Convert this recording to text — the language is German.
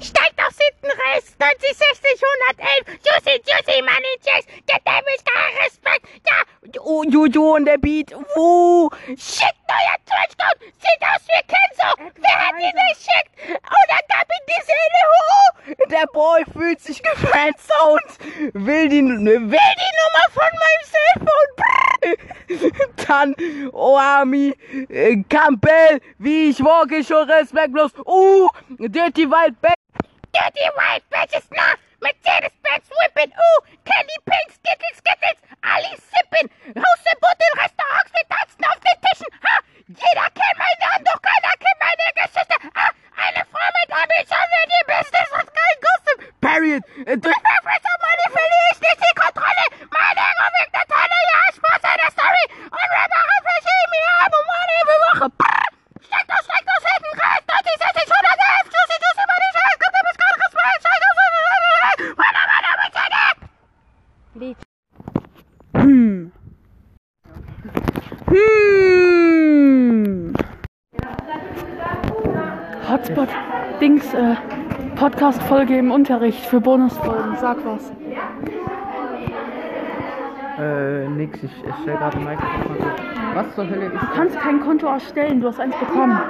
Steigt aufs hinten rechts, 90, 60, 111. Juicy, juicy, money, chase. Get them with respect. Ja. Oh, Jojo und der Beat. Oh, shit, neuer Touchdown. Sieht aus wie Kenzo. Wer hat ihn geschickt? Und dann gab ihm die Seele hoch. Der Boy fühlt sich gefriendzoned. Will die, will die Nummer von meinem Cellphone. Dann, oh Ami, äh, Campbell, wie ich walke, schon respektlos. Uh, Dirty Wild Back. Dirty Wild Bitches nach. Mercedes-Benz whippin', uh, Candy Pink, Skittles, Skittles, Ali sippin', Hausverbot in Restaurants, wir tanzen auf den Tischen, ha, jeder kennt meinen Namen, doch keiner kennt meine Geschichte, ah, eine Frau mit Ambition wird ihr Business und kein Gossip, Period, Lied. Hm. Hm. Hotspot Dings äh, Podcast Folge im Unterricht für Bonusfolgen. Sag was. Äh, nix, ich erstelle gerade ein Mikrofon. Was zur Hölle ist Du kannst kein Konto erstellen, du hast eins bekommen.